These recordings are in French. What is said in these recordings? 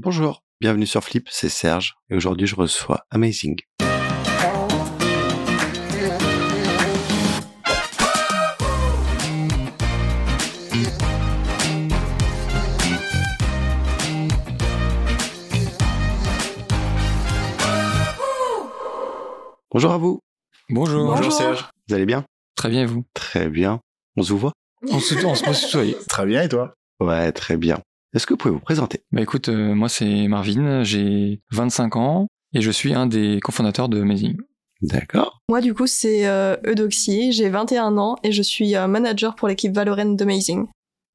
Bonjour, bienvenue sur Flip, c'est Serge et aujourd'hui je reçois Amazing. Bonjour à vous. Bonjour. Bonjour Serge. Vous allez bien? Très bien et vous? Très bien. On se vous voit? On se, on se peut. Très bien et toi? Ouais, très bien. Est-ce que vous pouvez vous présenter? Bah écoute, euh, moi c'est Marvin, j'ai 25 ans et je suis un des cofondateurs de Amazing. D'accord. Moi, du coup, c'est euh, Eudoxie, j'ai 21 ans et je suis euh, manager pour l'équipe Valorant d'Amazing.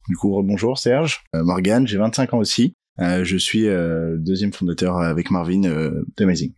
Du coup, bonjour Serge. Euh, Morgane, j'ai 25 ans aussi. Euh, je suis euh, deuxième fondateur avec Marvin euh, d'Amazing.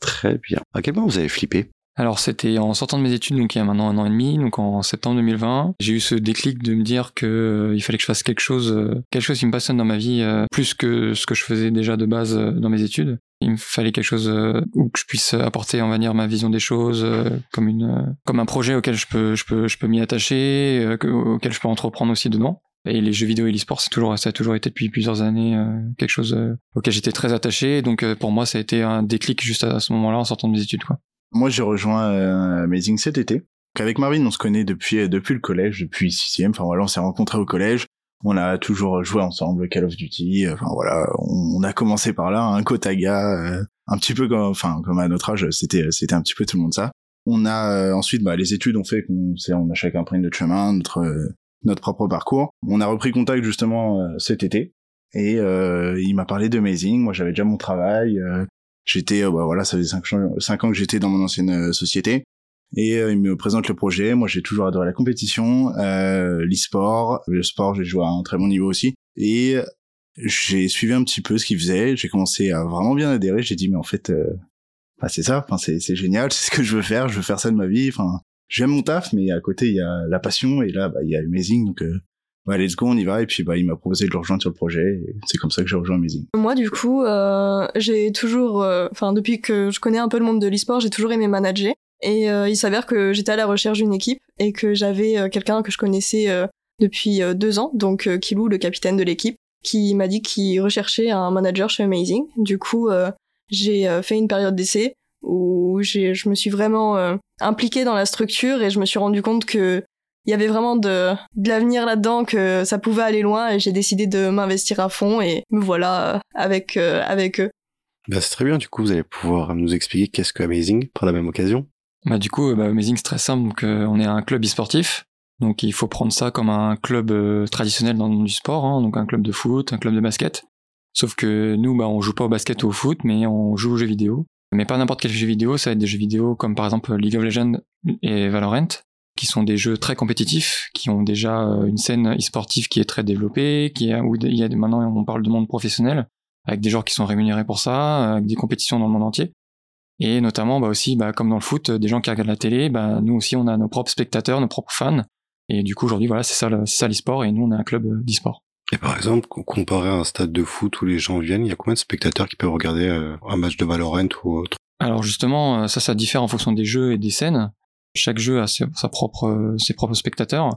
Très bien. À quel moment vous avez flippé? Alors c'était en sortant de mes études, donc il y a maintenant un an et demi, donc en septembre 2020, j'ai eu ce déclic de me dire que euh, il fallait que je fasse quelque chose, euh, quelque chose qui me passionne dans ma vie, euh, plus que ce que je faisais déjà de base dans mes études. Il me fallait quelque chose où je puisse apporter, on va dire, ma vision des choses, comme une, comme un projet auquel je peux, je peux, je peux m'y attacher, que- auquel je peux entreprendre aussi dedans. Et les jeux vidéo et l'e-sport, c'est toujours, ça a toujours été depuis plusieurs années euh, quelque chose auquel j'étais très attaché. Donc euh, pour moi, ça a été un déclic juste à ce moment-là, en sortant de mes études, quoi. Moi, j'ai rejoint euh, Amazing cet été. Donc, avec Marvin, on se connaît depuis euh, depuis le collège, depuis sixième. Enfin voilà, on s'est rencontrés au collège. On a toujours joué ensemble Call of Duty. Enfin voilà, on, a commencé par là, un Kotaga, euh, un petit peu comme, enfin comme à notre âge, c'était c'était un petit peu tout le monde ça. On a euh, ensuite, bah, les études ont fait qu'on on a chacun pris notre chemin, notre euh, notre propre parcours. On a repris contact justement euh, cet été et euh, il m'a parlé de Amazing. Moi, j'avais déjà mon travail. Euh, j'étais, euh, bah, voilà, ça faisait cinq, ans- cinq ans que j'étais dans mon ancienne euh, société. Et euh, il me présente le projet. Moi, j'ai toujours adoré la compétition, euh, l'e-sport, le sport. J'ai joué à un très bon niveau aussi. Et j'ai suivi un petit peu ce qu'il faisait. J'ai commencé à vraiment bien adhérer. J'ai dit, mais en fait, euh, bah, c'est ça. Enfin, c'est c'est génial. C'est ce que je veux faire. Je veux faire ça de ma vie. Enfin, j'aime mon taf, mais à côté, il y a la passion. Et là, bah, il y a Amazing. Donc, euh, bah, let's go, on y va. Et puis, bah, il m'a proposé de le rejoindre sur le projet. Et c'est comme ça que j'ai rejoint Amazing. Moi, du coup, euh, j'ai toujours, euh, enfin, depuis que je connais un peu le monde de l'e-sport, j'ai toujours aimé manager. Et euh, il s'avère que j'étais à la recherche d'une équipe et que j'avais euh, quelqu'un que je connaissais depuis deux ans, donc Kilou, le capitaine de l'équipe, qui m'a dit qu'il recherchait un manager chez Amazing. Du coup, j'ai fait une période d'essai où je me suis vraiment impliquée dans la structure et je me suis rendu compte que il y avait vraiment de, de l'avenir là-dedans, que ça pouvait aller loin et j'ai décidé de m'investir à fond et me voilà euh, avec, euh, avec eux. Bah, c'est très bien, du coup vous allez pouvoir nous expliquer qu'est-ce que Amazing par la même occasion. Bah, du coup, bah, Amazing, c'est très simple. Donc, euh, on est un club e-sportif. Donc, il faut prendre ça comme un club euh, traditionnel dans le monde du sport. hein. donc, un club de foot, un club de basket. Sauf que nous, bah, on joue pas au basket ou au foot, mais on joue aux jeux vidéo. Mais pas n'importe quel jeu vidéo. Ça va être des jeux vidéo comme par exemple League of Legends et Valorant, qui sont des jeux très compétitifs, qui ont déjà euh, une scène e-sportive qui est très développée, qui est, où il y a maintenant on parle de monde professionnel, avec des joueurs qui sont rémunérés pour ça, avec des compétitions dans le monde entier. Et notamment, bah aussi, bah, comme dans le foot, des gens qui regardent la télé, bah, nous aussi, on a nos propres spectateurs, nos propres fans. Et du coup, aujourd'hui, voilà, c'est ça, l'e-sport, et nous, on est un club euh, d'e-sport. Et par exemple, co- comparé à un stade de foot où les gens viennent, il y a combien de spectateurs qui peuvent regarder euh, un match de Valorant ou autre? Alors justement, ça, ça diffère en fonction des jeux et des scènes. Chaque jeu a ses, sa propre, ses propres spectateurs.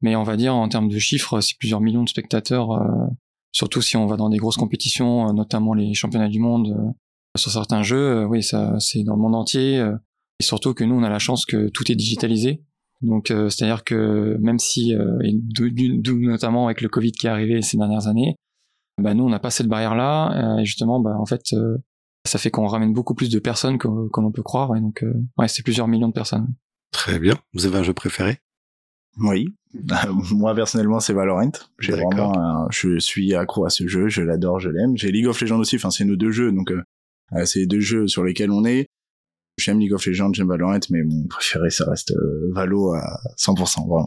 Mais on va dire, en termes de chiffres, c'est plusieurs millions de spectateurs, euh, surtout si on va dans des grosses compétitions, euh, notamment les championnats du monde. euh, sur certains jeux, oui, ça, c'est dans le monde entier. et surtout que nous, on a la chance que tout est digitalisé. Donc, c'est-à-dire que même si, et notamment avec le Covid qui est arrivé ces dernières années, bah nous, on n'a pas cette barrière-là. euh, et justement, bah, en fait, ça fait qu'on ramène beaucoup plus de personnes qu'on qu'on peut croire. Et donc, c'est plusieurs millions de personnes. Très bien. Vous avez un jeu préféré? Oui. Moi personnellement, c'est Valorant. J'ai vraiment, un- je suis accro à ce jeu. Je l'adore, je l'aime. J'ai League of Legends aussi. Enfin, c'est nos deux jeux, donc euh, euh, c'est les deux jeux sur lesquels on est. J'aime League of Legends, j'aime Valorant, mais mon préféré, ça reste euh, Valo à 100%. Vraiment.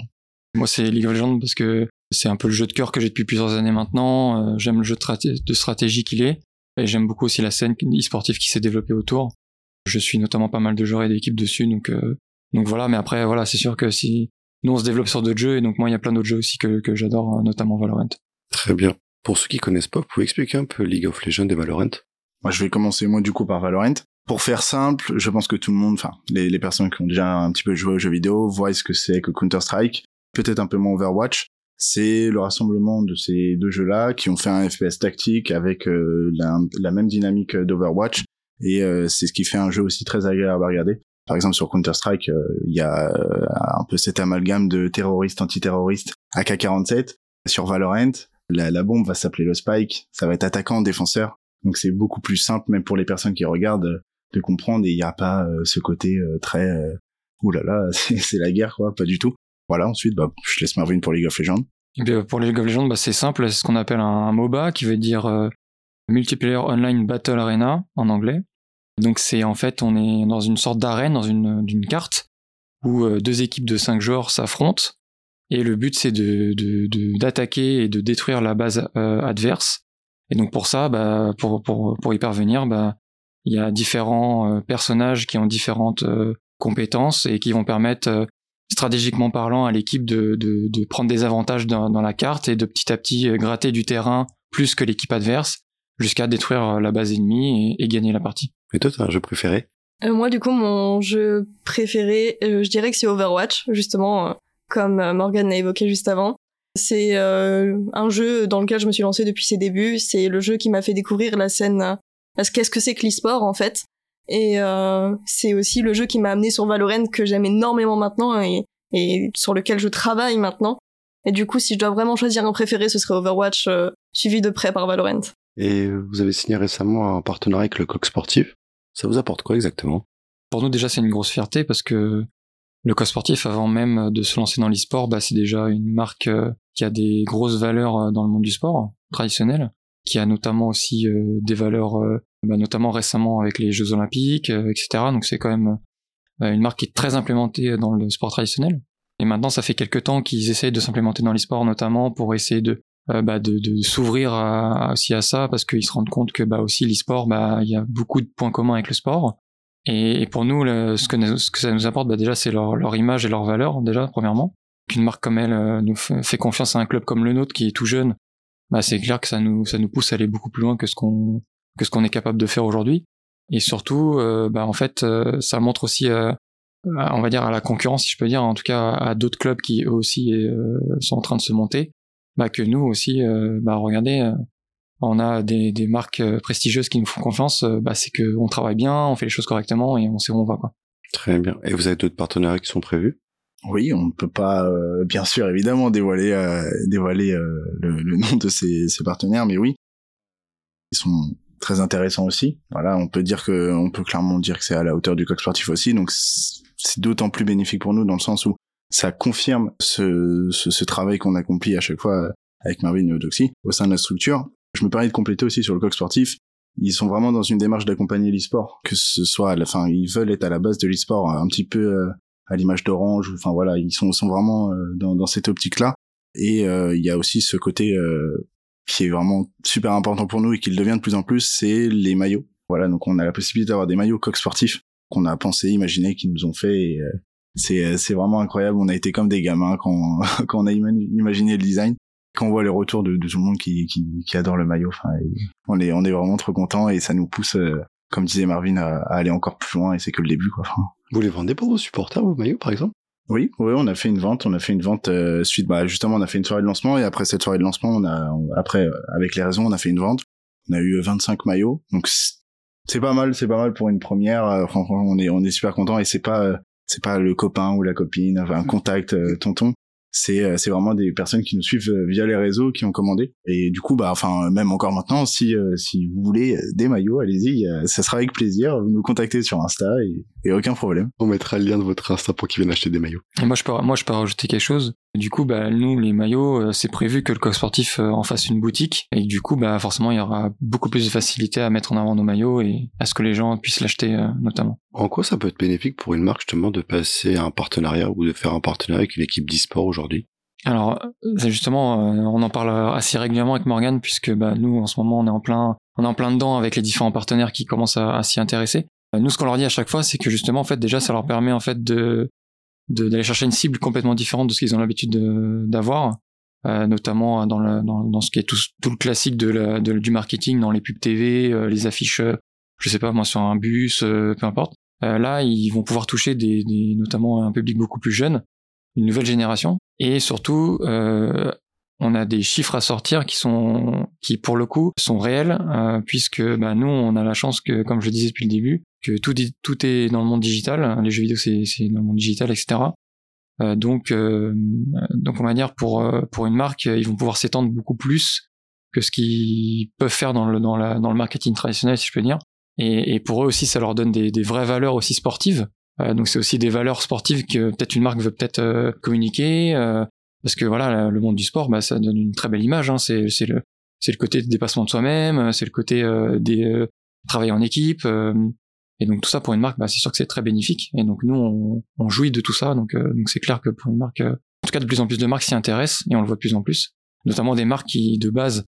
Moi, c'est League of Legends parce que c'est un peu le jeu de cœur que j'ai depuis plusieurs années maintenant. Euh, j'aime le jeu de, straté- de stratégie qu'il est. Et j'aime beaucoup aussi la scène e-sportive qui s'est développée autour. Je suis notamment pas mal de joueurs et d'équipes dessus, donc euh, donc voilà. Mais après, voilà, c'est sûr que si nous on se développe sur d'autres jeux, et donc moi il y a plein d'autres jeux aussi que que j'adore, euh, notamment Valorant. Très bien. Pour ceux qui connaissent pas, vous pouvez expliquer un peu League of Legends et Valorant? Moi, je vais commencer moi du coup par Valorant. Pour faire simple, je pense que tout le monde, enfin les, les personnes qui ont déjà un petit peu joué aux jeux vidéo, voient ce que c'est que Counter Strike. Peut-être un peu moins Overwatch. c'est le rassemblement de ces deux jeux-là qui ont fait un FPS tactique avec la, la, même dynamique d'Overwatch et c'est ce qui fait un jeu aussi très agréable à regarder. Par exemple, sur Counter-Strike, il y a un peu cet amalgame de terroristes, antiterroristes, AK-47. Sur Valorant, la, bombe va s'appeler le Spike, ça va être attaquant, défenseur. Donc c'est beaucoup plus simple, même pour les personnes qui regardent, de comprendre. Et il n'y a pas euh, ce côté euh, très euh, ouh là là c'est la guerre quoi. Pas du tout. Voilà ensuite bah je laisse Marvin pour League of Legends. Et pour League of Legends bah, c'est simple. C'est ce qu'on appelle un, MOBA qui veut dire multiplayer online battle arena en anglais donc c'est en fait on est dans une sorte d'arène dans une carte où deux équipes de cinq joueurs s'affrontent et le but c'est d'attaquer et de détruire la base adverse. Et donc pour ça bah pour y parvenir bah il y a différents euh, personnages qui ont différentes euh, compétences et qui vont permettre euh, stratégiquement parlant à l'équipe de, de, prendre des avantages dans, la carte et de petit à petit gratter du terrain plus que l'équipe adverse jusqu'à détruire la base ennemie et, gagner la partie. Et toi, t'as un jeu préféré? Moi, du coup, mon jeu préféré, je dirais que c'est Overwatch, justement, comme Morgan l'a évoqué juste avant. C'est un jeu dans lequel je me suis lancé depuis ses débuts. C'est le jeu qui m'a fait découvrir la scène parce qu'est-ce que c'est que l'e-sport en fait Et euh, c'est aussi le jeu qui m'a amené sur Valorant que j'aime énormément maintenant et, et, sur lequel je travaille maintenant. Et du coup, si je dois vraiment choisir un préféré, ce serait Overwatch, euh, suivi de près par Valorant. Et vous avez signé récemment un partenariat avec le Coq Sportif. Ça vous apporte quoi exactement? Pour nous déjà, c'est une grosse fierté parce que le Coq Sportif, avant même de se lancer dans l'e-sport, bah, c'est déjà une marque euh, qui a des grosses valeurs euh, dans le monde du sport traditionnel qui a notamment aussi euh, des valeurs, bah, notamment récemment avec les Jeux Olympiques, etc. Donc c'est quand même une marque qui est très implémentée dans le sport traditionnel. Et maintenant, ça fait quelques temps qu'ils essayent de s'implémenter dans l'e-sport, notamment pour essayer de bah, de, de s'ouvrir aussi à ça, parce qu'ils se rendent compte que bah aussi l'e-sport, bah il y a beaucoup de points communs avec le sport. Et, pour nous, ce, que, ce que ça nous apporte, bah déjà c'est leur, leur image et leur valeur déjà premièrement. Qu'une marque comme elle nous fait confiance à un club comme le nôtre qui est tout jeune bah c'est clair que ça nous ça nous pousse à aller beaucoup plus loin que ce qu'on que ce qu'on est capable de faire aujourd'hui. Et surtout, euh, bah en fait, euh, ça montre aussi, euh, on va dire à la concurrence, si je peux dire, en tout cas à d'autres clubs qui eux aussi sont en train de se monter, bah que nous aussi, bah regardez, on a des, des marques prestigieuses qui nous font confiance, bah c'est que on travaille bien, on fait les choses correctement et on sait où on va quoi. Très bien. Et vous avez d'autres partenariats qui sont prévus? Oui, on ne peut pas, euh, bien sûr, évidemment, dévoiler, euh, dévoiler euh, le, nom de ces, partenaires, mais oui, ils sont très intéressants aussi. Voilà, on peut dire que, on peut clairement dire que c'est à la hauteur du coq sportif aussi, donc c'est d'autant plus bénéfique pour nous dans le sens où ça confirme ce, ce, travail qu'on accomplit à chaque fois avec Marvin et Odoxy au sein de la structure. Je me permets de compléter aussi sur le coq sportif. Ils sont vraiment dans une démarche d'accompagner l'e-sport, que ce soit à ils veulent être à la base de l'e-sport un petit peu à l'image d'Orange. Enfin voilà, ils sont, sont vraiment euh, dans, dans cette optique-là. Et euh, il y a aussi ce côté euh, qui est vraiment super important pour nous et qui le devient de plus en plus, c'est les maillots. Voilà, donc on a la possibilité d'avoir des maillots coq sportifs qu'on a pensé, imaginé, qui nous ont fait. Et, c'est c'est vraiment incroyable. On a été comme des gamins quand quand on a imaginé le design. Quand on voit les retours de, de tout le monde qui, qui, qui adore le maillot, enfin, on est on est vraiment trop content et ça nous pousse, comme disait Marvin, à, à, aller encore plus loin. Et c'est que le début, quoi. Enfin, vous les vendez pour vos supporters, vos maillots, par exemple? Oui, oui, on a fait une vente, on a fait une vente euh, suite, bah justement, on a fait une soirée de lancement et après cette soirée de lancement, on a, après, euh, avec les raisons, on a fait une vente. On a eu 25 maillots, donc c'est pas mal, c'est pas mal pour une première. Euh, on est, on est super content et c'est pas, c'est pas le copain ou la copine, enfin un contact tonton. C'est euh, c'est vraiment des personnes qui nous suivent euh, via les réseaux qui ont commandé. Et du coup bah enfin même encore maintenant si euh, si vous voulez des maillots allez-y ça sera avec plaisir. Vous nous contactez sur Insta et, et aucun problème. On mettra le lien de votre Insta pour qu'ils viennent acheter des maillots. Et moi je peux moi je peux rajouter quelque chose du coup bah nous les maillots c'est prévu que le coq sportif en fasse une boutique. Et du coup bah forcément il y aura beaucoup plus de facilité à mettre en avant nos maillots et à ce que les gens puissent l'acheter notamment. En quoi ça peut être bénéfique pour une marque justement de passer à un partenariat ou de faire un partenariat avec une équipe d'e-sport aujourd'hui? Alors, c'est justement, euh, on en parle assez régulièrement avec Morgan puisque bah, nous, en ce moment, on est en plein, on est en plein dedans avec les différents partenaires qui commencent à, s'y intéresser. Euh, nous, ce qu'on leur dit à chaque fois, c'est que justement, en fait, déjà, ça leur permet en fait de d'aller chercher une cible complètement différente de ce qu'ils ont l'habitude d'avoir, euh, notamment dans, dans, dans, ce qui est tout, tout le classique de, la, de, du marketing, dans les pubs TV, euh, les affiches, je sais pas moi, sur un bus, peu importe. là, ils vont pouvoir toucher des, des, notamment un public beaucoup plus jeune, une nouvelle génération, et surtout euh, on a des chiffres à sortir qui sont, qui pour le coup sont réels, euh, puisque bah, nous, on a la chance que, comme je le disais depuis le début, que tout, tout est dans le monde digital. Les jeux vidéo, c'est, c'est dans le monde digital, etc. Euh, donc, euh, donc on va dire pour pour une marque, ils vont pouvoir s'étendre beaucoup plus que ce qu'ils peuvent faire dans le dans la dans le marketing traditionnel, si je peux dire. Et, et pour eux aussi, ça leur donne des, des vraies valeurs aussi sportives. donc c'est aussi des valeurs sportives que peut-être une marque veut peut-être communiquer parce que voilà le monde du sport bah ça donne une très belle image hein. c'est c'est le c'est le côté de dépassement de soi-même c'est le côté euh, des euh, travailler en équipe euh, et donc tout ça pour une marque bah c'est sûr que c'est très bénéfique. Et donc nous on, on jouit de tout ça. Donc euh, donc c'est clair que pour une marque en tout cas de plus en plus de marques s'y intéressent et on le voit de plus en plus. Notamment des marques qui de base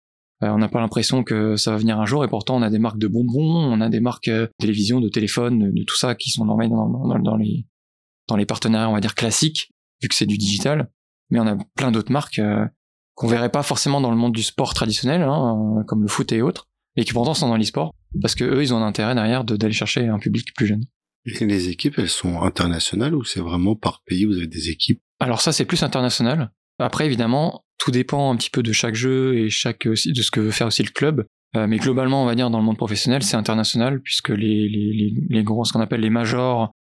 on n'a pas l'impression que ça va venir un jour. Et pourtant on a des marques de bonbons on a des marques de télévision de téléphone de, tout ça qui sont dans, dans, dans les dans les partenariats on va dire classiques vu que c'est du digital. Mais on a plein d'autres marques euh, qu'on verrait pas forcément dans le monde du sport traditionnel, hein, euh, comme le foot et autres, et qui pourtant sont dans l'e-sport, parce que eux, ils ont un intérêt derrière d'aller chercher un public plus jeune. Et les équipes, elles sont internationales ou c'est vraiment par pays, vous avez des équipes? Alors ça, c'est plus international. Après, évidemment, tout dépend un petit peu de chaque jeu et chaque de ce que veut faire aussi le club. Euh, mais globalement, on va dire dans le monde professionnel, c'est international puisque les, les, les, les gros, ce qu'on appelle les majors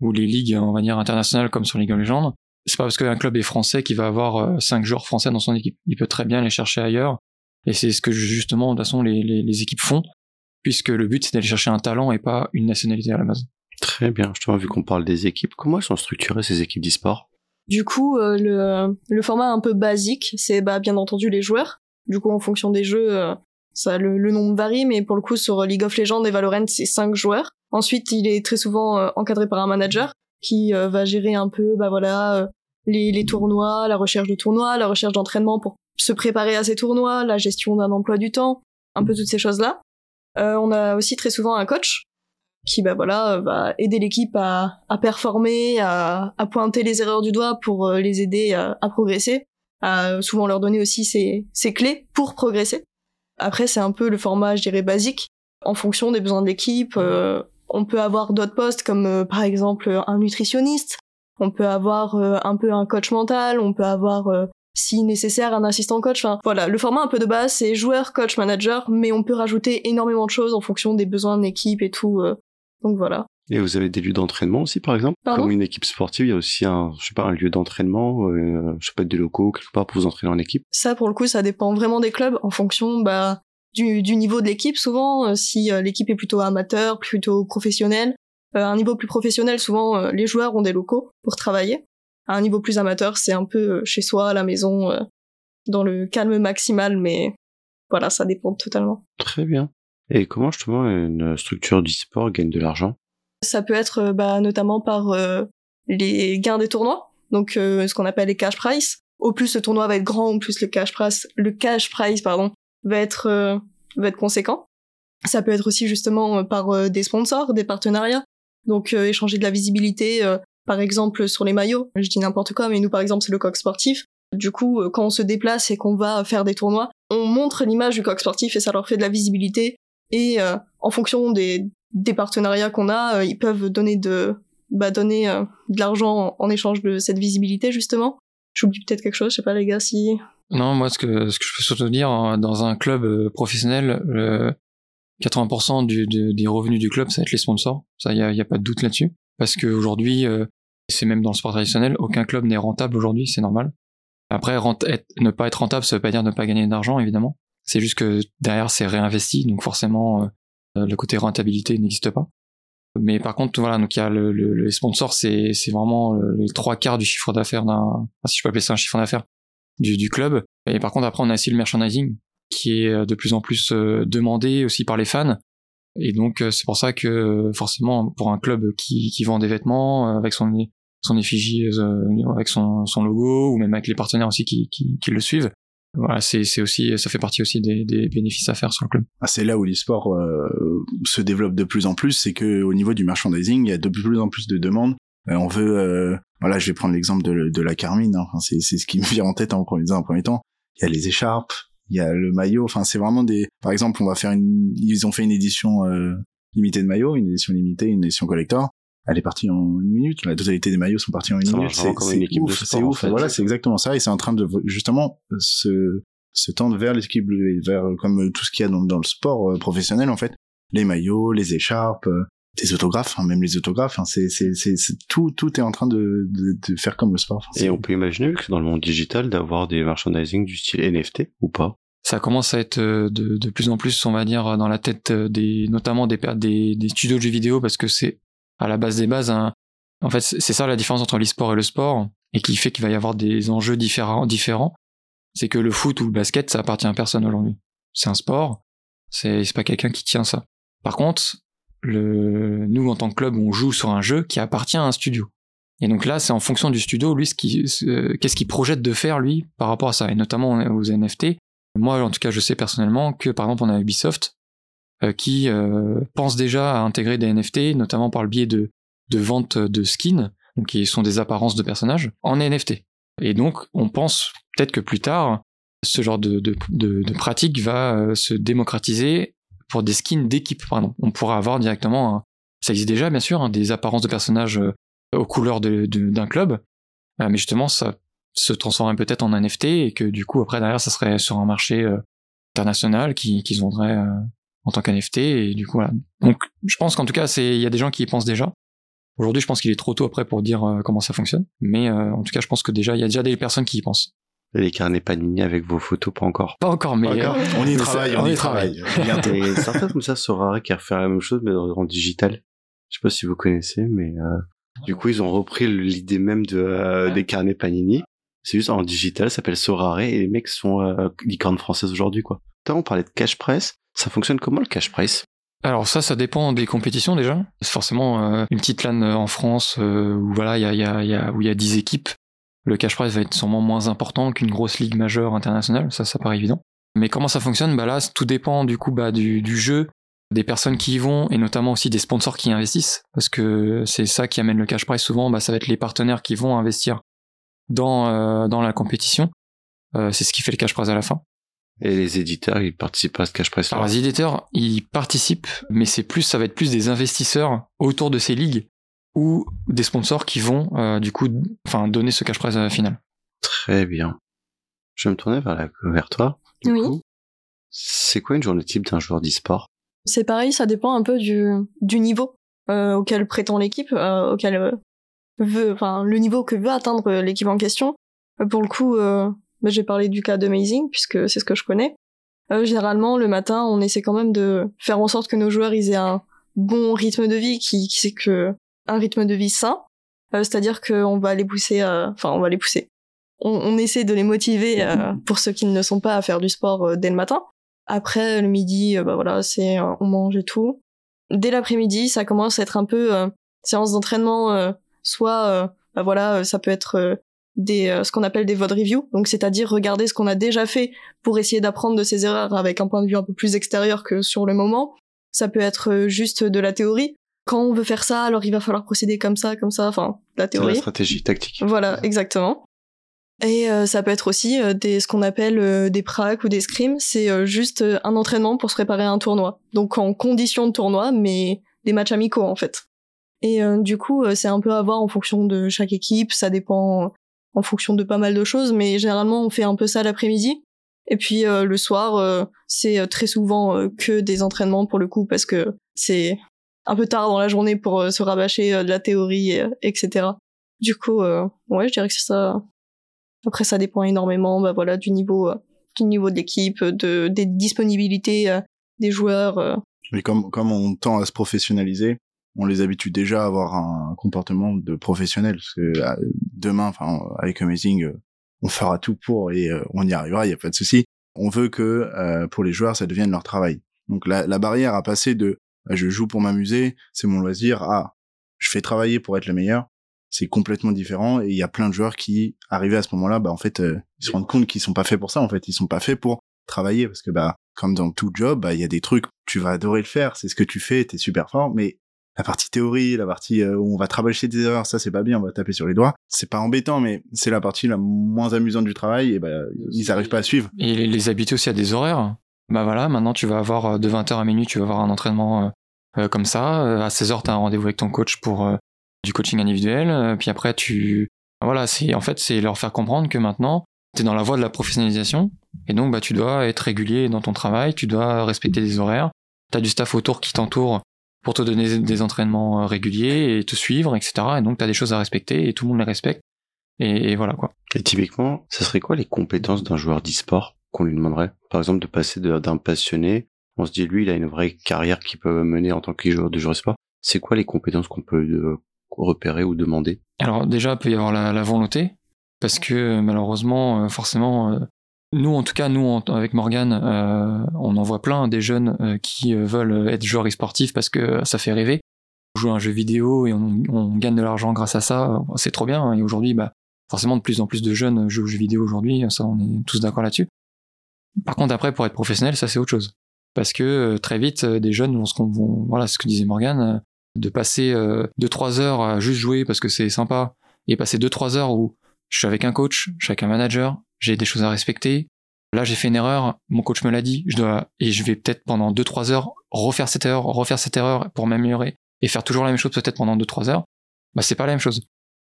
ou les ligues, on va dire internationales comme sur League of Legends, c'est pas parce qu'un club est français qu'il va avoir euh, cinq joueurs français dans son équipe. Il peut très bien les chercher ailleurs. Et c'est ce que justement, de toute façon, les, les, les équipes font, puisque le but c'est d'aller chercher un talent et pas une nationalité à la base. Très bien. Justement, vu qu'on parle des équipes, comment elles sont structurées ces équipes d'e-sport? Du coup, euh, le, le format un peu basique, c'est bah, bien entendu les joueurs. Du coup, en fonction des jeux, euh, ça le, le, nombre varie, mais pour le coup, sur League of Legends et Valorant, c'est cinq joueurs. Ensuite, il est très souvent euh, encadré par un manager qui euh, va gérer un peu, bah voilà, euh, les, les, tournois, la recherche de tournois, la recherche d'entraînement pour se préparer à ces tournois, la gestion d'un emploi du temps, un peu toutes ces choses-là. Euh, on a aussi très souvent un coach qui, bah voilà, va aider l'équipe à, à performer, à, à, pointer les erreurs du doigt pour euh, les aider à, à progresser, à souvent leur donner aussi ses, ses clés pour progresser. Après, c'est un peu le format, je dirais, basique, en fonction des besoins de l'équipe. Euh, on peut avoir d'autres postes comme euh, par exemple un nutritionniste. On peut avoir euh, un peu un coach mental. On peut avoir euh, si nécessaire un assistant coach. Enfin voilà, le format un peu de base c'est joueur, coach, manager, mais on peut rajouter énormément de choses en fonction des besoins de l'équipe et tout. donc voilà. Et vous avez des lieux d'entraînement aussi, par exemple? Pardon? Comme une équipe sportive, il y a aussi un, je sais pas, un lieu d'entraînement, euh, je sais pas, des locaux quelque part pour vous entraîner en équipe? Ça, pour le coup, ça dépend vraiment des clubs en fonction, bah, du, du niveau de l'équipe souvent euh, si euh, l'équipe est plutôt amateur plutôt professionnelle à un niveau plus professionnel souvent les joueurs ont des locaux pour travailler à un niveau plus amateur c'est un peu chez soi à la maison dans le calme maximal mais voilà ça dépend totalement très bien et comment justement une structure d'e-sport gagne de l'argent? Ça peut être bah, notamment par les gains des tournois donc ce qu'on appelle les cash price au plus le tournoi va être grand au plus le cash price le cash price pardon va être euh, va être conséquent. Ça peut être aussi justement euh, par euh, des sponsors, des partenariats. Donc échanger de la visibilité, par exemple sur les maillots. Je dis n'importe quoi, mais nous par exemple c'est le coq sportif. Du coup, quand on se déplace et qu'on va faire des tournois, on montre l'image du coq sportif et ça leur fait de la visibilité. Et en fonction des, des partenariats qu'on a, ils peuvent donner de bah, donner de l'argent en, échange de cette visibilité justement. J'oublie peut-être quelque chose, je sais pas les gars si non, moi, ce que, ce que je peux surtout dire, euh, dans un club euh, professionnel, le 80% du, des revenus du club, ça va être les sponsors. Ça, il n'y a, y a, pas de doute là-dessus. Parce qu'aujourd'hui, euh, c'est même dans le sport traditionnel, aucun club n'est rentable aujourd'hui, c'est normal. Après, ne pas être rentable, ça veut pas dire ne pas gagner d'argent, évidemment. C'est juste que derrière, c'est réinvesti, donc forcément, le côté rentabilité n'existe pas. Mais par contre, voilà, donc il y a le, le, les sponsors, c'est vraiment les trois quarts du chiffre d'affaires d'un, si je peux appeler ça un chiffre d'affaires, du, club. Et par contre, après, on a aussi le merchandising qui est euh, de plus en plus euh, demandé aussi par les fans. Et donc, euh, c'est pour ça que forcément, pour un club qui, qui vend des vêtements avec son son effigie, avec son, son logo, ou même avec les partenaires aussi qui, qui, qui le suivent, voilà, c'est, c'est aussi, ça fait partie aussi des, des bénéfices à faire sur le club. Ah, c'est là où l'e-sport euh, se développe de plus en plus, c'est que au niveau du merchandising, il y a de plus en plus de demandes. on veut euh, voilà, je vais prendre l'exemple de, de, la Carmine. Hein. C'est, c'est ce qui me vient en tête en premier, en premier temps. Il y a les écharpes, il y a le maillot. Enfin, c'est vraiment des. Par exemple, on va faire une. Ils ont fait une édition euh, limitée de maillot, une édition limitée, une édition collector. elle est partie en une minute. La totalité des maillots sont partis en une Ça minute. C'est comme c'est ouf, en ouf. fait. Voilà, c'est exactement ça. Et c'est en train de justement se se tendre vers l'équipe, vers comme tout ce qu'il y a dans, dans le sport euh, professionnel en fait. Les maillots, les écharpes, euh, des autographes, hein, même les autographes. hein, c'est c'est c'est c'est- tout tout est en train de de, de faire comme le sport. Et on peut imaginer que dans le monde digital d'avoir des merchandising du style NFT ou pas? ça commence à être euh, de, de plus en plus, on va dire, dans la tête euh, des, notamment des, per- des, des studios de jeux vidéo, parce que c'est à la base des bases, un- en fait, c'est c'est ça la différence entre l'e-sport et le sport, et qui fait qu'il va y avoir des enjeux différents, différents. C'est que le foot ou le basket, ça appartient à personne aujourd'hui. C'est un sport, c'est c'est pas quelqu'un qui tient ça. Par contre, le, nous, en tant que club, on joue sur un jeu qui appartient à un studio. Et donc là, c'est en fonction du studio, lui, qu'est-ce qu'il projette de faire, lui, par rapport à ça, et notamment aux NFT. Moi, en tout cas, je sais personnellement que, par exemple, on a Ubisoft euh, qui euh, pense déjà à intégrer des NFT, notamment par le biais de, de vente de skins, donc qui sont des apparences de personnages, en NFT. Et donc, on pense peut-être que plus tard, ce genre de pratique va euh, se démocratiser pour des skins d'équipe. On pourra avoir directement, ça existe déjà bien sûr, hein, des apparences de personnages euh, aux couleurs d'un club, Euh, mais justement, ça se transformerait peut-être en NFT et que du coup, après, derrière, ça serait sur un marché euh, international qui, qu'ils vendraient euh, en tant qu'NFT et du coup, voilà. Donc, je pense qu'en tout cas, il y a des gens qui y pensent déjà. Aujourd'hui, je pense qu'il est trop tôt après pour dire comment ça fonctionne, mais en tout cas, je pense que déjà, il y a déjà des personnes qui y pensent. Les carnets Panini avec vos photos, pas encore. Pas encore, mais euh, on y travaille, on y travaille. Bientôt. Et certains comme ça Sorare qui a refait la même chose mais en digital. Je sais pas si vous connaissez, mais euh, du coup ils ont repris l'idée même de euh, des carnets Panini. C'est juste en digital, ça s'appelle Sorare et les mecs sont euh, licorne française aujourd'hui quoi. Tant on parlait de cash price, ça fonctionne comment le cash price Alors ça, ça dépend des compétitions déjà. C'est forcément euh, une petite LAN euh, en France euh, où voilà, il y a, il y a, il y a, où il y a 10 équipes. Le cash prize va être sûrement moins important qu'une grosse ligue majeure internationale, ça, ça paraît évident. Mais comment ça fonctionne? Bah là, tout dépend du coup bah, du, du jeu, des personnes qui y vont et notamment aussi des sponsors qui investissent, parce que c'est ça qui amène le cash prize souvent. Bah, ça va être les partenaires qui vont investir dans euh, dans la compétition. Euh, c'est ce qui fait le cash prize à la fin. Et les éditeurs, ils participent à ce cash price Alors les éditeurs, ils participent, mais c'est plus, ça va être plus des investisseurs autour de ces ligues ou des sponsors qui vont euh, du coup, enfin donner ce cash prize à la finale. Très bien. Je vais me tourner vers, la, vers toi. du Oui. C'est quoi une journée type d'un joueur d'e-sport? C'est pareil, ça dépend un peu du, du niveau euh, auquel prétend l'équipe, euh, auquel euh, veut, enfin le niveau que veut atteindre euh, l'équipe en question. Euh, pour le coup, euh, bah, j'ai parlé du cas d'Amazing puisque c'est ce que je connais. Euh, généralement, le matin, on essaie quand même de faire en sorte que nos joueurs ils aient un bon rythme de vie, qui, qui c'est que un rythme de vie sain. Euh, C'est-à-dire qu'on va les pousser, à- enfin on va les pousser. On, on essaie de les motiver euh, pour ceux qui ne sont pas à faire du sport euh, dès le matin. Après, le midi, euh, bah voilà, c'est euh, on mange et tout. Dès l'après-midi, ça commence à être un peu euh, séance d'entraînement. euh, soit, euh, bah voilà, euh, ça peut être euh, des euh, ce qu'on appelle des VOD review, donc c'est-à-dire regarder ce qu'on a déjà fait pour essayer d'apprendre de ses erreurs avec un point de vue un peu plus extérieur que sur le moment. Ça peut être euh, juste de la théorie. Quand on veut faire ça, alors il va falloir procéder comme ça, comme ça, enfin, la C'est la théorie. stratégie tactique. Voilà, exactement. Et euh, ça peut être aussi euh, des ce qu'on appelle euh, des pracs ou des scrims, c'est euh, juste euh, un entraînement pour se préparer à un tournoi. Donc en condition de tournoi, mais des matchs amicaux en fait. Et euh, du coup, euh, c'est un peu à voir en fonction de chaque équipe, ça dépend en fonction de pas mal de choses, mais généralement on fait un peu ça l'après-midi. Et puis euh, le soir, euh, c'est très souvent euh, que des entraînements pour le coup, parce que c'est un peu tard dans la journée pour euh, se rabâcher euh, de la théorie, euh, etc. Du coup, ouais, je dirais que c'est ça. Après, ça dépend énormément, bah voilà, du niveau, du niveau de l'équipe, de des disponibilités des joueurs. Mais comme, comme on tend à se professionnaliser, on les habitue déjà à avoir un comportement de professionnel. Parce que demain, enfin, avec Amazing, on fera tout pour et on y arrivera, il n'y a pas de souci. On veut que pour les joueurs, ça devienne leur travail. Donc la, la barrière a passé de je joue pour m'amuser, c'est mon loisir, à je fais travailler pour être le meilleur. C'est complètement différent et il y a plein de joueurs qui, arrivés à ce moment-là, bah en fait, euh, ils se rendent compte qu'ils sont pas faits pour ça. En fait, ils sont pas faits pour travailler parce que bah comme dans tout job, bah il y a des trucs tu vas adorer le faire, c'est ce que tu fais, t'es super fort, mais la partie théorie, la partie euh, où on va travailler des erreurs, ça c'est pas bien, on va taper sur les doigts. C'est pas embêtant, mais c'est la partie la moins amusante du travail et bah ils arrivent pas à suivre. Et les, les aussi à des horaires. Bah voilà, maintenant tu vas avoir euh, de 20h à minuit, tu vas avoir un entraînement euh, euh, comme ça. À 16h, tu as un rendez-vous avec ton coach pour, du coaching individuel. Puis après, tu, voilà, c'est en fait c'est leur faire comprendre que maintenant tu es dans la voie de la professionnalisation et donc bah tu dois être régulier dans ton travail, tu dois respecter des horaires, tu as du staff autour qui t'entoure pour te donner des entraînements réguliers et te suivre, etc. Et donc tu as des choses à respecter et tout le monde les respecte. Et, voilà quoi. Et typiquement, ça serait quoi les compétences d'un joueur d'e-sport? Qu'on lui demanderait Par exemple, de passer d'un passionné, on se dit lui, il a une vraie carrière qu'il peut mener en tant que joueur de joueur sport. C'est quoi les compétences qu'on peut euh, repérer ou demander? Alors déjà, il peut y avoir la, volonté, parce que malheureusement, euh, forcément, euh, nous en tout cas, nous avec Morgan, on en voit plein des jeunes qui veulent être joueurs e-sportifs parce que ça fait rêver. On joue à un jeu vidéo et on, gagne de l'argent grâce à ça, c'est trop bien. Et aujourd'hui, bah, forcément, de plus en plus de jeunes jouent aux jeux vidéo aujourd'hui, ça on est tous d'accord là-dessus. Par contre, après, pour être professionnel, ça c'est autre chose. Parce que très vite, des jeunes vont, vont voilà, ce que disait Morgan, de passer 2-3 euh, heures à juste jouer parce que c'est sympa et passer 2-3 heures où je suis avec un coach, je suis avec un manager, j'ai des choses à respecter. Là, j'ai fait une erreur, mon coach me l'a dit, je dois, et je vais peut-être pendant 2-3 heures refaire cette erreur, refaire cette erreur pour m'améliorer et faire toujours la même chose peut-être pendant 2-3 heures. Bah, c'est pas la même chose.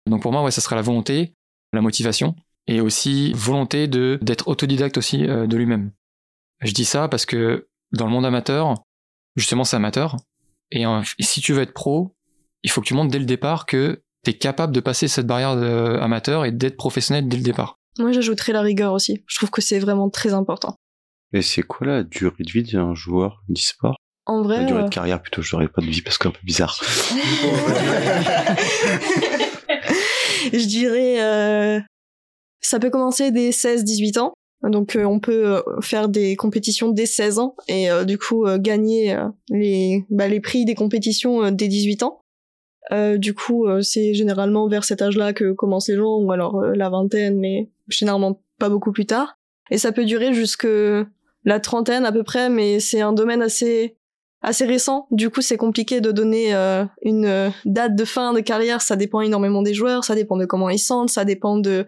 Donc pour moi, ouais, ça serait la volonté, la motivation et aussi volonté de, d'être autodidacte aussi euh, de lui-même. Je dis ça parce que dans le monde amateur, justement, c'est amateur. Et, si tu veux être pro, il faut que tu montres dès le départ que tu es capable de passer cette barrière amateur et d'être professionnel dès le départ. Moi, j'ajouterais la rigueur aussi. Je trouve que c'est vraiment très important. Et c'est quoi la durée de vie d'un joueur d'e-sport? En vrai. La durée de euh, carrière plutôt, je n'aurais pas de vie parce que c'est un peu bizarre. je dirais. Euh, ça peut commencer dès 16-18 ans. Donc euh, on peut euh, faire des compétitions dès 16 ans et euh, du coup gagner les bah, les prix des compétitions dès 18 ans. du coup c'est généralement vers cet âge-là que commencent les gens ou alors la vingtaine mais généralement pas beaucoup plus tard. Et ça peut durer jusque la trentaine à peu près mais c'est un domaine assez assez récent. Du coup, c'est compliqué de donner une date de fin de carrière. Ça dépend énormément des joueurs, ça dépend de comment ils sentent, ça dépend de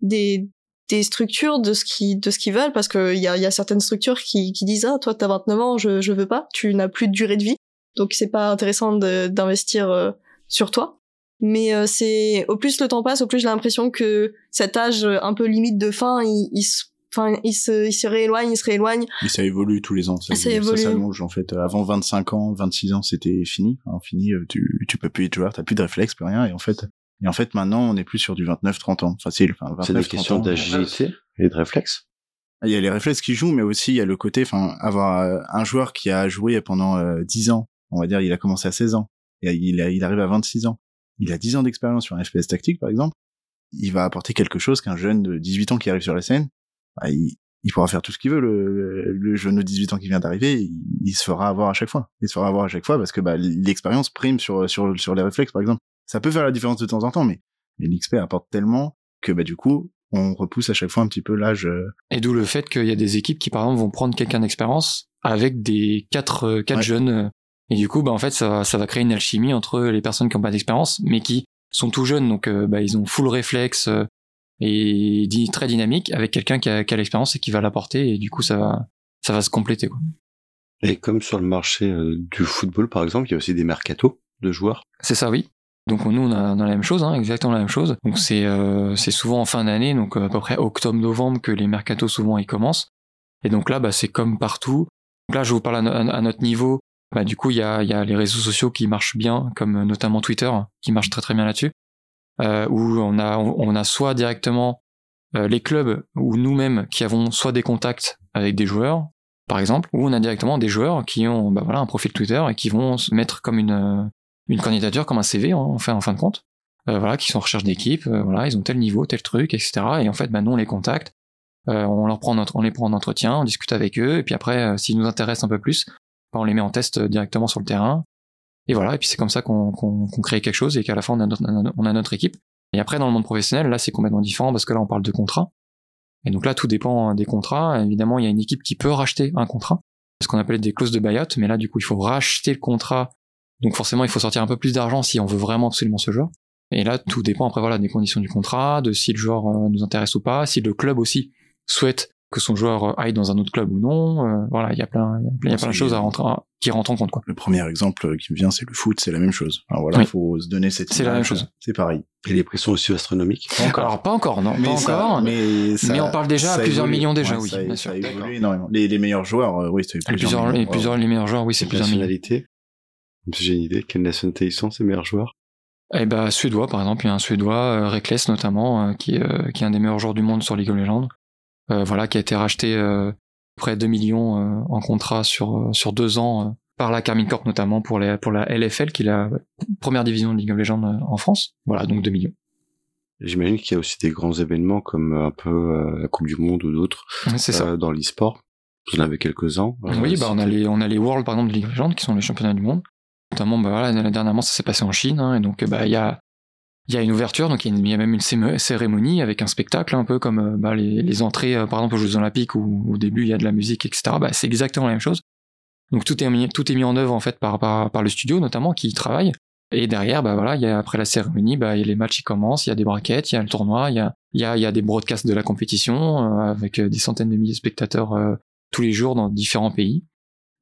des des structures de ce qui de ce qu'ils veulent parce que il y a, y a certaines structures qui, qui disent ah toi t'as 29 ans je je veux pas tu n'as plus de durée de vie donc c'est pas intéressant d'investir euh, sur toi mais euh, c'est au plus le temps passe au plus j'ai l'impression que cet âge un peu limite de fin il, il Enfin, il se, il se rééloigne, il se rééloigne. Mais ça évolue tous les ans. Ça, ça évolue. Ça s'allonge, en fait. Avant 25 ans, 26 ans, c'était fini. Enfin, fini, euh, tu, tu peux plus être joueur, t'as plus de réflexe, plus rien. Et en fait, et en fait, maintenant, on est plus sur du 29-30 ans. Facile. Enfin, c'est des questions d'agilité et de réflexe. Il y a les réflexes qui jouent, mais aussi il y a le côté, enfin, avoir euh, un joueur qui a joué pendant euh, 10 ans, on va dire, il a commencé à 16 ans, et il, il arrive à 26 ans. Il a 10 ans d'expérience sur un FPS tactique, par exemple. Il va apporter quelque chose qu'un jeune de 18 ans qui arrive sur la scène, bah, il, il, pourra faire tout ce qu'il veut. Le, le, jeune de 18 ans qui vient d'arriver, il, se fera avoir à chaque fois. Il se fera avoir à chaque fois parce que bah, l'expérience prime sur, sur, sur les réflexes, par exemple ça peut faire la différence de temps en temps, mais, mais l'XP apporte tellement que bah du coup, on repousse à chaque fois un petit peu l'âge. Euh. Et d'où le fait qu'il y a des équipes qui par exemple vont prendre quelqu'un d'expérience avec des quatre euh, quatre jeunes euh. et du coup bah en fait ça, ça va créer une alchimie entre les personnes qui n'ont pas d'expérience mais qui sont tout jeunes donc bah ils ont full réflexe et dit très dynamique avec quelqu'un qui a, qui a l'expérience et qui va l'apporter et du coup ça va ça va se compléter quoi. Et comme sur le marché du football par exemple, il y a aussi des mercatos de joueurs. C'est ça oui. Donc nous on a, la même chose, hein, exactement la même chose. Donc c'est euh, souvent en fin d'année, donc euh, à peu près octobre-novembre que les mercatos souvent ils commencent. Et donc là bah c'est comme partout. Donc là je vous parle à, notre niveau. Bah du coup il y a, les réseaux sociaux qui marchent bien, comme notamment Twitter qui marche très très bien là-dessus, euh, où on a a soit directement euh, les clubs ou nous-mêmes qui avons soit des contacts avec des joueurs par exemple, ou on a directement des joueurs qui ont bah un profil Twitter et qui vont se mettre comme une une candidature comme un CV hein, en fin, en fin de compte. Euh, voilà, qui sont en recherche d'équipe, euh, voilà, ils ont tel niveau, tel truc, etc. Et en fait, bah, nous on les contacte, euh, on leur prend notre, on les prend en entretien, on discute avec eux, et puis après, s'ils nous intéressent un peu plus, bah, on les met en test directement sur le terrain. Et voilà, et puis c'est comme ça qu'on crée quelque chose et qu'à la fin on a, notre, on a notre équipe. Et après dans le monde professionnel, là c'est complètement différent parce que là on parle de contrat. Et donc là tout dépend des contrats. Évidemment, il y a une équipe qui peut racheter un contrat, ce qu'on appelle des clauses de buyout, mais là du coup il faut racheter le contrat donc forcément, il faut sortir un peu plus d'argent si on veut vraiment absolument ce joueur. Et là, tout dépend après voilà des conditions du contrat, de si le joueur euh, nous intéresse ou pas, si le club aussi souhaite que son joueur aille dans un autre club ou non. euh, voilà, il y a plein, il y a plein, il y a plein de choses à rentrer, qui rentrent en compte, quoi. Le premier exemple qui me vient, c'est le foot, c'est la même chose. Alors voilà, Oui. faut se donner cette C'est la même chose. C'est pareil. Et les prix sont aussi astronomiques. Alors pas encore, non, pas ça- encore. mais, ça- mais on parle déjà à plusieurs évolue. millions déjà, Ouais, oui, ça, bien ça sûr. évolue énormément. Les, les meilleurs joueurs, euh, oui, c'est les plusieurs, millions. les, Ouais, plusieurs, les meilleurs joueurs, oui, c'est plusieurs millions. Si J'ai une idée. Quelle nationalité ils sont, ces meilleurs joueurs? Eh ben, suédois, par exemple, il y a un suédois, euh, Reckless notamment, euh, qui, est, euh, qui est un des meilleurs joueurs du monde sur League of Legends. Voilà, qui a été racheté près de 2 millions en contrat sur, sur deux ans par la Carmine Corp notamment pour, les, pour la LFL, qui est la première division de League of Legends en France. Voilà, donc 2 millions. J'imagine qu'il y a aussi des grands événements comme un peu la Coupe du Monde ou d'autres euh, dans l'e-sport. Vous en avez quelques-uns. euh, oui, bah, on, a les, on a les Worlds, par exemple, de League of Legends, qui sont les championnats du monde. Notamment, bah, voilà, dernièrement, ça s'est passé en Chine, hein, et donc, euh, bah, il y a, y a une ouverture, donc il y, a même une cérémonie avec un spectacle, un peu comme euh, bah, les, entrées, euh, par exemple, aux Jeux Olympiques, où au début, il y a de la musique, etc. Bah, c'est exactement la même chose. Donc, tout est mis, tout est mis en œuvre, en fait, par, par, le studio, notamment, qui y travaille. Et derrière, bah voilà, il y a, après la cérémonie, bah, y a les matchs qui commencent, il y a des braquettes, il y a le tournoi, il y a, y a, y a des broadcasts de la compétition, euh, avec euh, des centaines de milliers de spectateurs euh, tous les jours dans différents pays.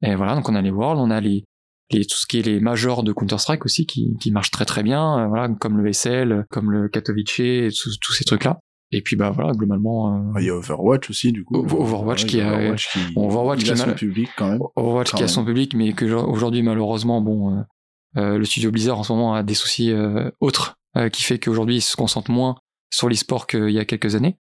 Et voilà, donc on a les Worlds, on a les, les tout ce qui est les majors de Counter-Strike aussi qui, qui marchent très très bien, euh, voilà, comme le SL, comme le Katowice, tous ces trucs-là. Et puis bah voilà, globalement, euh, Il y a Overwatch aussi, du coup. Overwatch Ouais, qui a- Overwatch qui, Overwatch il qui a son public quand même. Overwatch quand qui a son public, mais que aujourd'hui malheureusement, bon, euh, euh, le studio Blizzard en ce moment a des soucis euh, autres, euh, qui fait qu'aujourd'hui il se concentre moins sur l'e-sport qu'il y a quelques années.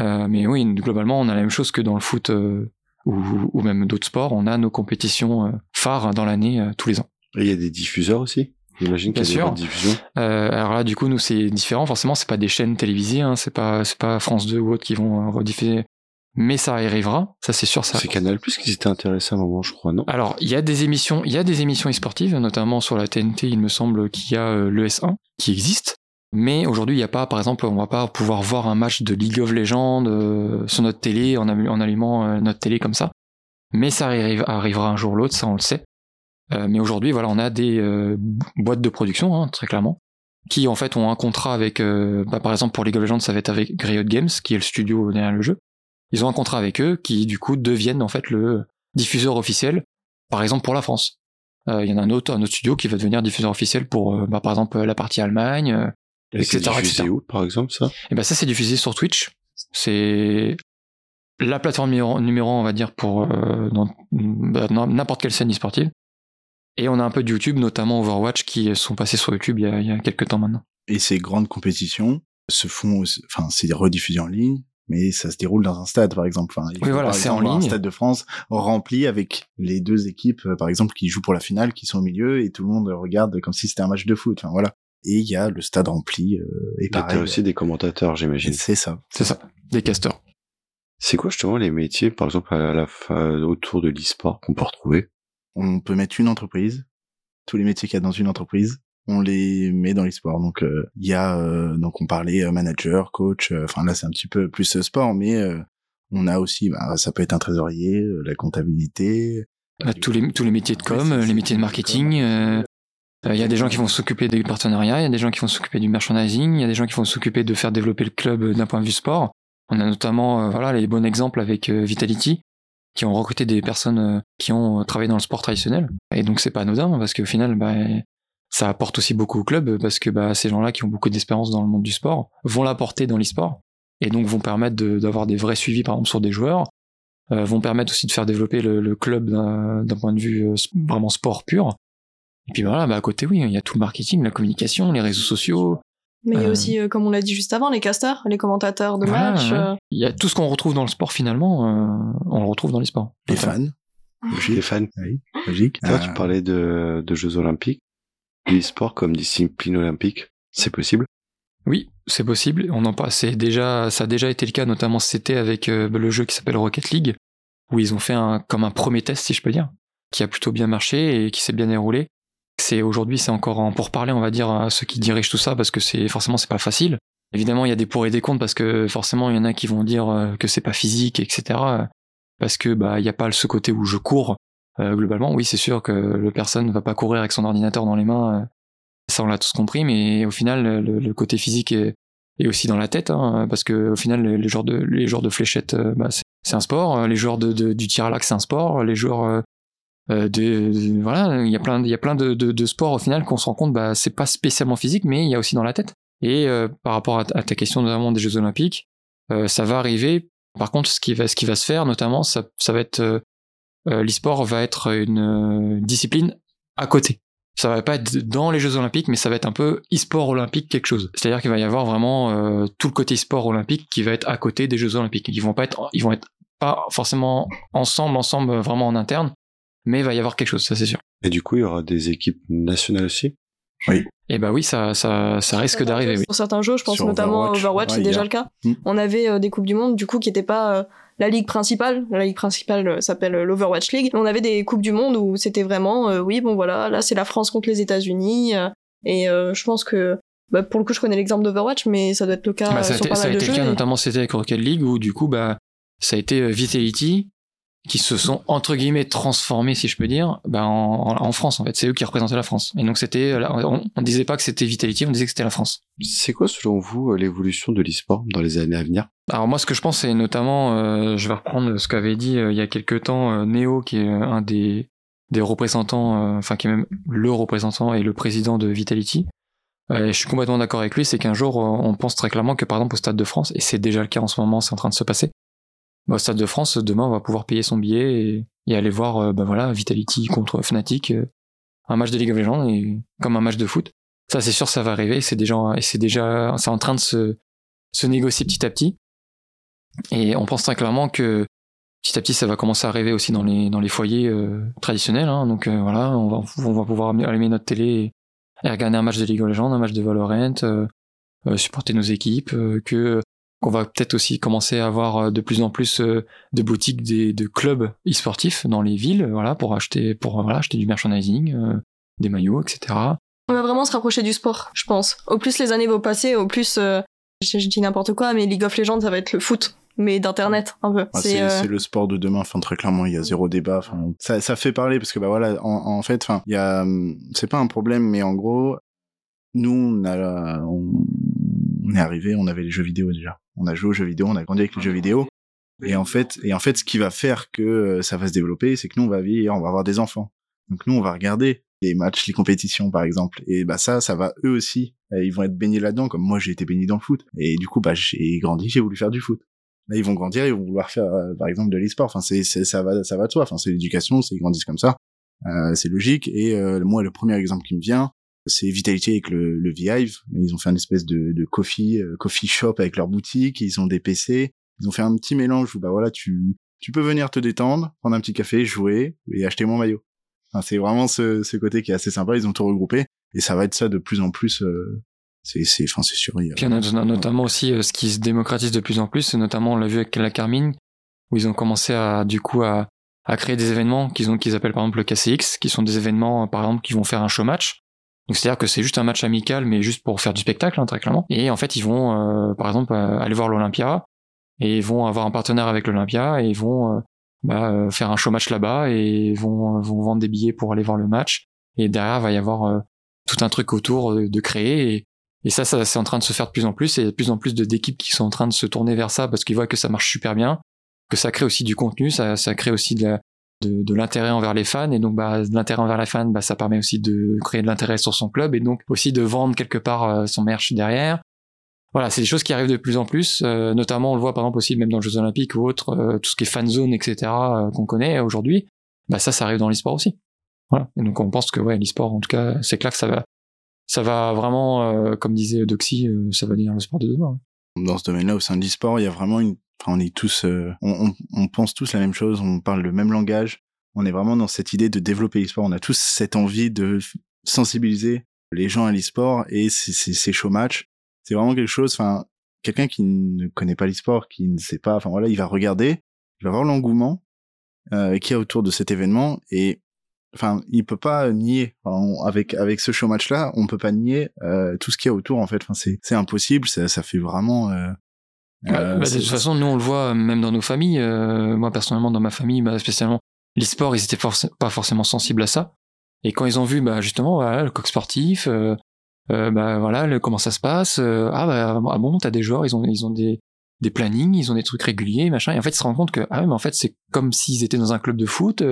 Euh, mais oui, globalement, on a la même chose que dans le foot euh, ou, ou même d'autres sports. On a nos compétitions euh, phares dans l'année euh, tous les ans. Et il y a des diffuseurs aussi? J'imagine qu'il y a Bien des sûr. droits de diffusion. Euh, alors là, du coup, nous c'est différent. Forcément, c'est pas des chaînes télévisées, hein, c'est pas France 2 ou autre qui vont euh, rediffuser. Mais ça arrivera, ça c'est sûr. Ça. C'est Canal Plus qui s'était intéressé à un moment, je crois, non? Alors, il y a des émissions, il y a des émissions e-sportives, notamment sur la TNT, il me semble qu'il y a euh, l'ES1 qui existe. Mais aujourd'hui, il n'y a pas, par exemple, on va pas pouvoir voir un match de League of Legends euh, sur notre télé en, allu- en allumant euh, notre télé comme ça. Mais ça arrive- arrivera un jour ou l'autre, ça on le sait. Euh, mais aujourd'hui, voilà, on a des euh, boîtes de production, hein, très clairement, qui en fait ont un contrat avec, euh, bah, par exemple pour League of Legends, ça va être avec Riot Games, qui est le studio derrière le jeu. Ils ont un contrat avec eux, qui du coup deviennent en fait le diffuseur officiel, par exemple pour la France. Euh, Il y en a un autre, un autre studio qui va devenir diffuseur officiel pour, euh, bah, par exemple, la partie Allemagne, euh, Et c'est etc., diffusé etc. où, par exemple, ça? Et ben ça c'est diffusé sur Twitch. C'est la plateforme numéro, numéro un, on va dire, pour euh, dans- bah, dans n'importe quelle scène e-sportive. Et on a un peu de YouTube, notamment Overwatch, qui sont passés sur YouTube il y a, il y a quelques temps maintenant. Et ces grandes compétitions se font, aussi- enfin, c'est rediffusé en ligne, mais ça se déroule dans un stade, par exemple. Enfin, Oui, voilà, c'est en voir Un ligne. stade de France rempli avec les deux équipes, euh, par exemple, qui jouent pour la finale, qui sont au milieu, et tout le monde regarde comme si c'était un match de foot. Enfin, voilà. Et il y a le stade rempli, euh, et pareil. aussi des commentateurs, j'imagine. C'est ça. C'est ça, des casters. C'est quoi justement les métiers, par exemple, à la fin, autour de l'e-sport qu'on peut retrouver? On peut mettre une entreprise, tous les métiers qu'il y a dans une entreprise, on les met dans les sports. Donc euh, il y a euh, donc on parlait euh, manager, coach. euh, Enfin là c'est un petit peu plus sport, mais euh, on a aussi, bah, ça peut être un trésorier, euh, la comptabilité. Bah, tous, les, tous les métiers de com, euh, les métiers de marketing. euh, Il y a des gens qui vont s'occuper des partenariats, il y a des gens qui vont s'occuper du merchandising, il y a des gens qui vont s'occuper de faire développer le club d'un point de vue sport. On a notamment euh, voilà les bons exemples avec euh, Vitality qui ont recruté des personnes euh, qui ont travaillé dans le sport traditionnel. Et donc c'est pas anodin parce qu'au final bah, ça apporte aussi beaucoup au club parce que bah, ces gens-là qui ont beaucoup d'expérience dans le monde du sport vont l'apporter dans l'e-sport et donc vont permettre d'avoir des vrais suivis par exemple sur des joueurs, vont permettre aussi de faire développer le, club d'un point de vue vraiment sport pur. Et puis voilà, bah, à côté oui, il y a tout le marketing, la communication, les réseaux sociaux, Mais il y a aussi, euh, comme on l'a dit juste avant, les casters, les commentateurs de Voilà, match. ouais. euh, Il y a tout ce qu'on retrouve dans le sport finalement, euh, on le retrouve dans les sports. Les fans, oui, logique. toi, Euh, tu parlais de, de Jeux Olympiques. L'e-sport comme discipline olympique, c'est possible? Oui, c'est possible. On en passe. Déjà, ça a déjà été le cas, notamment cet été avec euh, le jeu qui s'appelle Rocket League, où ils ont fait un, comme un premier test, si je peux dire, qui a plutôt bien marché et qui s'est bien déroulé. C'est aujourd'hui, c'est encore en pour parler, on va dire, à ceux qui dirigent tout ça, parce que c'est forcément c'est pas facile. Évidemment, il y a des pour et des contre parce que forcément, il y en a qui vont dire euh, que c'est pas physique, etc. euh, Parce que bah, il y a pas ce côté où je cours. Euh, globalement, oui, c'est sûr que le personne ne va pas courir avec son ordinateur dans les mains. euh, ça, on l'a tous compris, mais au final, le, le côté physique est, et aussi dans la tête, hein, parce que au final, les, les joueurs de les joueurs de fléchettes, bah, c'est un sport. Les joueurs de, de- du tir à l'arc, c'est un sport. Les joueurs euh, de, voilà, il y a plein, il y a plein de, de, sports au final qu'on se rend compte, bah, c'est pas spécialement physique, mais il y a aussi dans la tête. Et euh, par rapport à, ta- question notamment des Jeux Olympiques, euh, ça va arriver. Par contre, ce qui va, ce qui va se faire, notamment, ça, ça va être euh, euh, l'e-sport va être une discipline à côté. Ça va pas être dans les Jeux Olympiques, mais ça va être un peu e-sport olympique quelque chose. C'est-à-dire qu'il va y avoir vraiment tout le côté e-sport olympique qui va être à côté des Jeux Olympiques. Ils vont pas être, ils vont être pas forcément ensemble, ensemble vraiment en interne, mais il va y avoir quelque chose, ça c'est sûr. Et du coup, il y aura des équipes nationales aussi? Et bah oui, ça, ça, ça risque d'arriver. Oui. Sur certains jeux, je pense Sur notamment Overwatch, à Overwatch, c'est déjà le cas. Mm. On avait euh, des Coupes du Monde, du coup, qui n'étaient pas euh, la ligue principale. La ligue principale euh, s'appelle l'Overwatch League. On avait des Coupes du Monde où c'était vraiment, euh, oui, bon voilà, là c'est la France contre les États-Unis. euh, et euh, je pense que, bah, pour le coup, je connais l'exemple d'Overwatch, mais ça doit être le cas Bah, ça a sur été, pas ça a mal de le jeux. cas, et- notamment c'était avec Rocket League, où du coup, bah, ça a été Vitality qui se sont entre guillemets transformés, si je peux dire, bah, en, en France en fait. C'est eux qui représentaient la France. Et donc c'était, euh, on, on disait pas que c'était Vitality, on disait que c'était la France. C'est quoi, selon vous, euh, l'évolution de l'e-sport dans les années à venir? Alors moi, ce que je pense, c'est notamment, euh, je vais reprendre ce qu'avait dit euh, il y a quelques temps euh, Neo, qui est un des des représentants, enfin qui est même le représentant et le président de Vitality. Et je suis complètement d'accord avec lui, c'est qu'un jour, on pense très clairement que par exemple au Stade de France, et c'est déjà le cas en ce moment, c'est en train de se passer. Bah, au Stade de France, demain, on va pouvoir payer son billet et, aller voir, euh, bah voilà, Vitality contre Fnatic, euh, un match de League of Legends et comme un match de foot. Ça, c'est sûr, ça va arriver. C'est déjà, c'est déjà, c'est en train de se se négocier petit à petit. Et on pense très clairement que petit à petit, ça va commencer à arriver aussi dans les dans les foyers euh, traditionnels. hein. Donc voilà, on va on va pouvoir allumer notre télé et, et regarder un match de League of Legends, un match de Valorant, euh, supporter nos équipes, que qu'on va peut-être aussi commencer à avoir euh, de plus en plus euh, de boutiques des de clubs e-sportifs dans les villes, voilà, pour acheter pour euh, voilà acheter du merchandising, euh, des maillots, etc. On va vraiment se rapprocher du sport, je pense. Au plus les années vont passer, au plus, euh, je, je dis n'importe quoi, mais League of Legends, ça va être le foot, mais d'internet un peu. Ah, c'est euh, le sport de demain. Enfin, très clairement, il y a zéro débat. Enfin, ça, ça fait parler parce que bah voilà, en, en fait, enfin, il y a, hum, c'est pas un problème, mais en gros, nous, on a, on, on est arrivé, on avait les jeux vidéo déjà. On a joué aux jeux vidéo, on a grandi avec les jeux vidéo. Et en fait, et en fait, ce qui va faire que euh, ça va se développer, c'est que nous, on va vieillir, on va avoir des enfants. Donc nous, on va regarder les matchs, les compétitions, par exemple. Et bah ça, ça va eux aussi. Ils vont être baignés là-dedans, comme moi, j'ai été baigné dans le foot. Et du coup, bah j'ai grandi, j'ai voulu faire du foot. Là, ils vont grandir, ils vont vouloir faire, euh, par exemple, de l'e-sport. Enfin, c'est, c'est, ça va, ça va de soi. Enfin, c'est l'éducation, c'est ils grandissent comme ça. Euh, c'est logique. Et euh, moi, le premier exemple qui me vient, c'est Vitality avec le, le Vive. Ils ont fait une espèce de, coffee, euh, coffee shop avec leur boutique. Ils ont des PC. Ils ont fait un petit mélange où, bah voilà, tu, tu peux venir te détendre, prendre un petit café, jouer et acheter mon maillot. Enfin, c'est vraiment ce, ce côté qui est assez sympa. Ils ont tout regroupé et ça va être ça de plus en plus. Euh, c'est, c'est, enfin, c'est sûr. il y a- a notamment aussi euh, ce qui se démocratise de plus en plus, notamment on l'a vu avec la Carmine, où ils ont commencé à du coup à, à créer des événements qu'ils ont qu'ils appellent par exemple le KCX, qui sont des événements par exemple qui vont faire un show match. Donc c'est-à-dire que c'est juste un match amical, mais juste pour faire du spectacle, hein, très clairement. Et en fait ils vont euh, par exemple euh, aller voir l'Olympia et vont avoir un partenaire avec l'Olympia et vont euh, bah, euh, faire un show match là-bas et vont vont vendre des billets pour aller voir le match. Et derrière il va y avoir tout un truc autour de, créer et et ça, ça c'est en train de se faire de plus en plus, et de plus en plus d'équipes qui sont en train de se tourner vers ça parce qu'ils voient que ça marche super bien, que ça crée aussi du contenu, ça, ça crée aussi de, la- de, de l'intérêt envers les fans, et donc bah, de l'intérêt envers les fans, bah, ça permet aussi de créer de l'intérêt sur son club, et donc aussi de vendre quelque part euh, son merch derrière. Voilà, c'est des choses qui arrivent de plus en plus, euh, notamment on le voit par exemple aussi même dans les Jeux Olympiques ou autres, euh, tout ce qui est fan zone, etc. euh, qu'on connaît aujourd'hui, bah ça, ça arrive dans l'e-sport aussi. Voilà, et donc on pense que ouais, l'e-sport en tout cas, c'est clair que ça va ça va vraiment, euh, comme disait Doxy, ça va devenir le sport de demain. dans ce domaine-là, au sein de l'e-sport, il y a vraiment une, on est tous, euh, on, on, on pense tous la même chose, on parle le même langage. On est vraiment dans cette idée de développer l'e-sport. On a tous cette envie de sensibiliser les gens à l'e-sport et ces, show matchs. C'est vraiment quelque chose, enfin, quelqu'un qui ne connaît pas l'e-sport, qui ne sait pas, enfin voilà, il va regarder, il va voir l'engouement euh, qu'il y a autour de cet événement et enfin, il peut pas nier avec avec ce show match là, on peut pas nier euh, tout ce qu'il y a autour en fait. Enfin, c'est c'est impossible, ça, ça fait vraiment. Euh, Ouais, bah, de toute façon, nous on le voit euh, même dans nos familles. euh, moi personnellement, dans ma famille, bah, spécialement l'e-sport, ils étaient pas forcément sensibles à ça. Et quand ils ont vu, bah, justement, voilà, le coq sportif, euh, euh, bah voilà, le, comment ça se passe euh, Ah bah ah bon, t'as des joueurs, ils ont ils ont des des plannings, ils ont des trucs réguliers, machin. Et en fait, ils se rendent compte que ah mais en fait, c'est comme s'ils étaient dans un club de foot.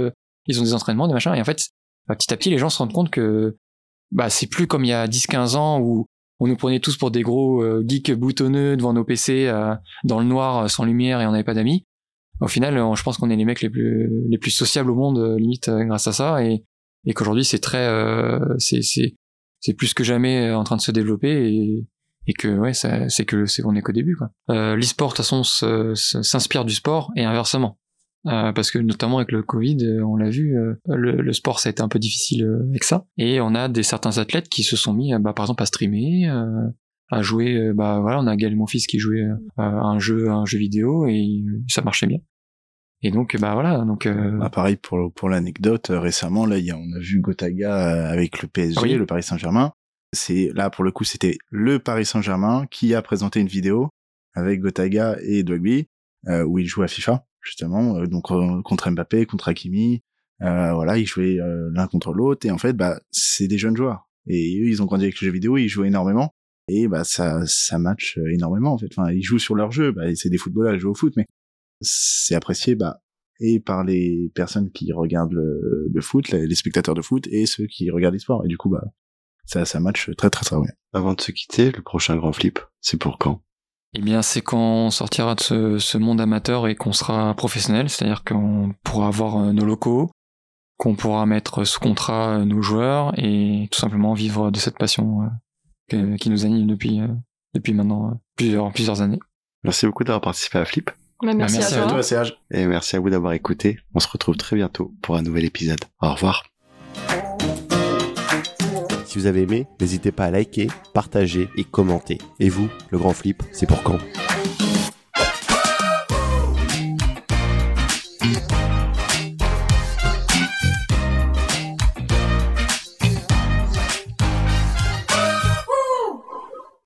ils ont des entraînements, des machins. Et en fait, bah, petit à petit, les gens se rendent compte que bah c'est plus comme il y a 10-15 ans où on nous prenait tous pour des gros euh, geeks boutonneux devant nos PC euh, dans le noir euh, sans lumière et on n'avait pas d'amis. Au final, je pense qu'on est les mecs les plus les plus sociables au monde limite grâce à ça et et qu'aujourd'hui c'est très c'est c'est c'est plus que jamais en train de se développer et et que ouais c'est que c'est on est qu'au début quoi. Euh, L'e-sport de toute façon s'inspire du sport et inversement. Euh, parce que notamment avec le Covid, euh, on l'a vu, euh, le, le sport ça a été un peu difficile avec ça. Et on a des certains athlètes qui se sont mis, bah, par exemple, à streamer, euh, à jouer. bah voilà, on a Gaël mon fils qui jouait à un jeu, à un jeu vidéo et ça marchait bien. Et donc bah voilà, donc Bah, pareil pour pour l'anecdote récemment là y a, on a vu Gotaga avec le PSG Oui. le Paris Saint-Germain c'est là pour le coup c'était le Paris Saint-Germain qui a présenté une vidéo avec Gotaga et Dogby euh, où il joue à FIFA justement euh, donc euh, contre Mbappé contre Hakimi euh, voilà ils jouaient l'un contre l'autre et en fait bah c'est des jeunes joueurs et eux ils ont grandi avec le jeu vidéo ils jouent énormément et bah ça ça match énormément en fait enfin ils jouent sur leur jeu bah c'est des footballeurs ils jouent au foot mais c'est apprécié bah et par les personnes qui regardent le, le foot, les spectateurs de foot et ceux qui regardent les. Et du coup, bah, ça, ça match très très très bien. Avant de se quitter, le prochain grand flip, c'est pour quand? Eh bien, c'est quand on sortira de ce, ce monde amateur et qu'on sera professionnel, c'est-à-dire qu'on pourra avoir euh, nos locaux, qu'on pourra mettre sous contrat euh, nos joueurs et tout simplement vivre de cette passion euh, que- qui nous anime depuis euh, depuis maintenant euh, plusieurs plusieurs années. Merci beaucoup d'avoir participé à Flip Bah, merci, merci à à toi. Serge. et merci à vous d'avoir écouté. On se retrouve très bientôt pour un nouvel épisode. Au revoir. Vous avez aimé, n'hésitez pas à liker, partager et commenter. Et vous, le grand flip, c'est pour quand?